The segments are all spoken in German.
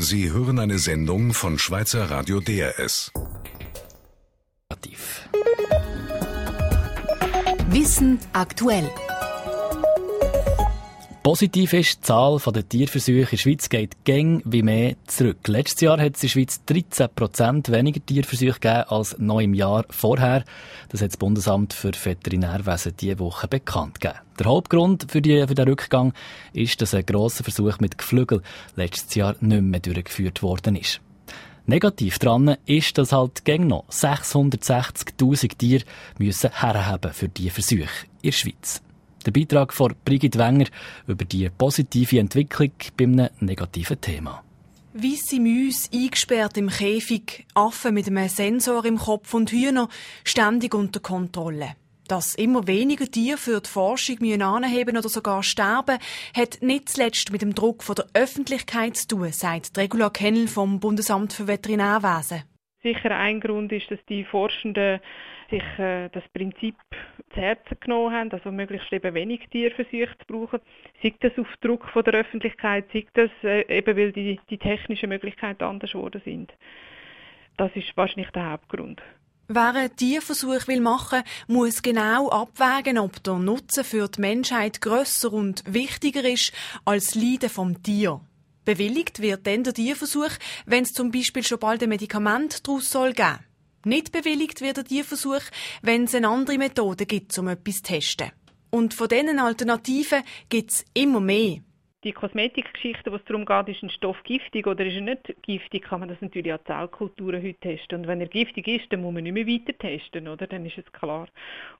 Sie hören eine Sendung von Schweizer Radio DRS. Wissen aktuell. Positiv ist, die Zahl der Tierversuche in der Schweiz geht gäng wie mehr zurück. Letztes Jahr hat es in der Schweiz 13% weniger Tierversuche gegeben als noch im Jahr vorher. Das hat das Bundesamt für Veterinärwesen diese Woche bekannt gegeben. Der Hauptgrund für, die, für den Rückgang ist, dass ein grosser Versuch mit Geflügel letztes Jahr nicht mehr durchgeführt worden ist. Negativ dran ist, dass halt gäng noch 660.000 Tiere müssen herhaben für diese Versuche in der Schweiz. Der Beitrag von Brigitte Wenger über die positive Entwicklung bei einem negativen Thema. Weisse Mäuse eingesperrt im Käfig, Affen mit einem Sensor im Kopf und Hühner ständig unter Kontrolle. Dass immer weniger Tiere für die Forschung anheben oder sogar sterben, hat nicht zuletzt mit dem Druck von der Öffentlichkeit zu tun, sagt Regula Kennel vom Bundesamt für Veterinärwesen. Sicher ein Grund ist, dass die Forschenden sich äh, das Prinzip Herzen genommen haben, also möglichst eben wenig Tierversuche zu brauchen. Sei das auf Druck von der Öffentlichkeit, sei das äh, eben, weil die, die technischen Möglichkeiten anders geworden sind. Das ist wahrscheinlich der Hauptgrund. Wer einen Tierversuch will machen, muss genau abwägen, ob der Nutzen für die Menschheit grösser und wichtiger ist als das Leiden vom Tier. Bewilligt wird dann der Tierversuch, wenn es zum Beispiel schon bald ein Medikament daraus soll geben. Nicht bewilligt wird der Tierversuch, wenn es eine andere Methode gibt, um etwas zu testen. Und von diesen Alternativen gibt es immer mehr. Die Kosmetikgeschichte, wo darum geht, ist ein Stoff giftig oder ist er nicht giftig, kann man das natürlich an Zellkulturen heute testen. Und wenn er giftig ist, dann muss man nicht mehr weiter testen, oder? Dann ist es klar.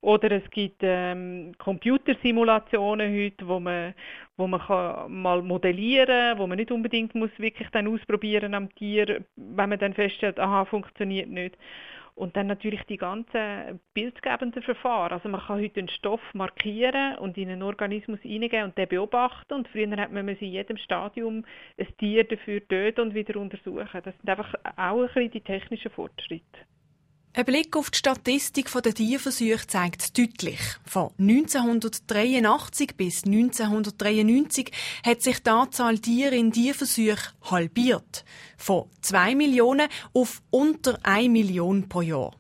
Oder es gibt ähm, Computersimulationen heute, wo man, wo man kann mal modellieren wo man nicht unbedingt muss wirklich dann ausprobieren am Tier, wenn man dann feststellt, aha, funktioniert nicht. Und dann natürlich die ganzen bildgebenden Verfahren. Also man kann heute einen Stoff markieren und in einen Organismus hineingeben und den beobachten. Und früher hat man in jedem Stadium ein Tier dafür töten und wieder untersuchen. Das sind einfach auch ein bisschen die technischen Fortschritte. Ein Blick auf die Statistik der Tierversuche zeigt deutlich. Von 1983 bis 1993 hat sich die Anzahl Tiere in Tierversuchen halbiert. Von 2 Millionen auf unter 1 Million pro Jahr.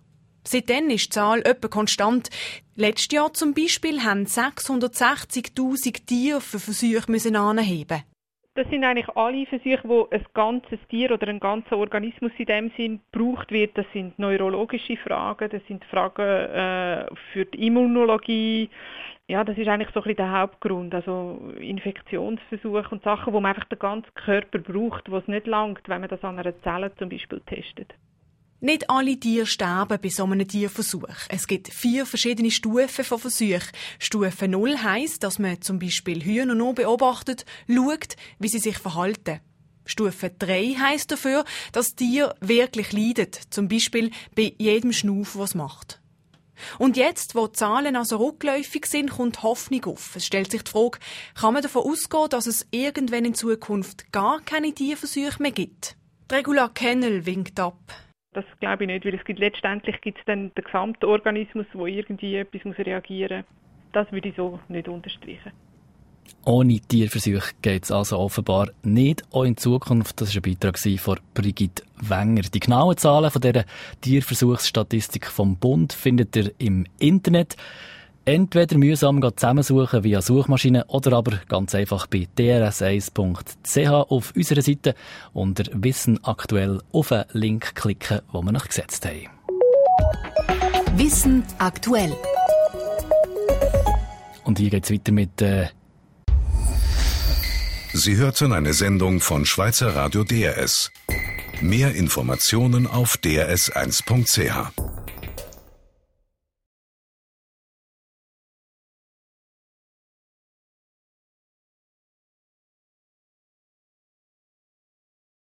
Seitdem ist die Zahl etwa konstant. Letztes Jahr zum Beispiel haben 660.000 Tiere für Versuche anheben. Das sind eigentlich alle Versuche, wo ein ganzes Tier oder ein ganzer Organismus in dem Sinn gebraucht wird. Das sind neurologische Fragen, das sind Fragen äh, für die Immunologie. Ja, das ist eigentlich so ein bisschen der Hauptgrund. Also Infektionsversuche und Sachen, wo man einfach den ganzen Körper braucht, wo es nicht langt, wenn man das an einer Zelle zum Beispiel testet. Nicht alle Tiere sterben bei so einem Tierversuch. Es gibt vier verschiedene Stufen von Versuchen. Stufe 0 heisst, dass man zum Beispiel Hühner nur beobachtet, schaut, wie sie sich verhalten. Stufe 3 heisst dafür, dass das Tier wirklich leidet, zum Beispiel bei jedem Schnuff, was macht. Und jetzt, wo die Zahlen also rückläufig sind, kommt Hoffnung auf. Es stellt sich die Frage, kann man davon ausgehen, dass es irgendwann in Zukunft gar keine Tierversuche mehr gibt? Die Regula Kennel winkt ab. Das glaube ich nicht, weil es gibt, letztendlich gibt es dann den gesamten Organismus, wo irgendwie etwas muss reagieren muss. Das würde ich so nicht unterstreichen. Ohne Tierversuche geht es also offenbar nicht, auch in Zukunft. Das war ein Beitrag von Brigitte Wenger. Die genauen Zahlen von dieser Tierversuchsstatistik vom Bund findet ihr im Internet. Entweder mühsam zusammensuchen via Suchmaschine oder aber ganz einfach bei drs1.ch auf unserer Seite unter Wissen aktuell auf einen Link klicken, wo wir noch gesetzt haben. Wissen aktuell. Und hier geht es weiter mit äh Sie hörten eine Sendung von Schweizer Radio DRS. Mehr Informationen auf drs1.ch.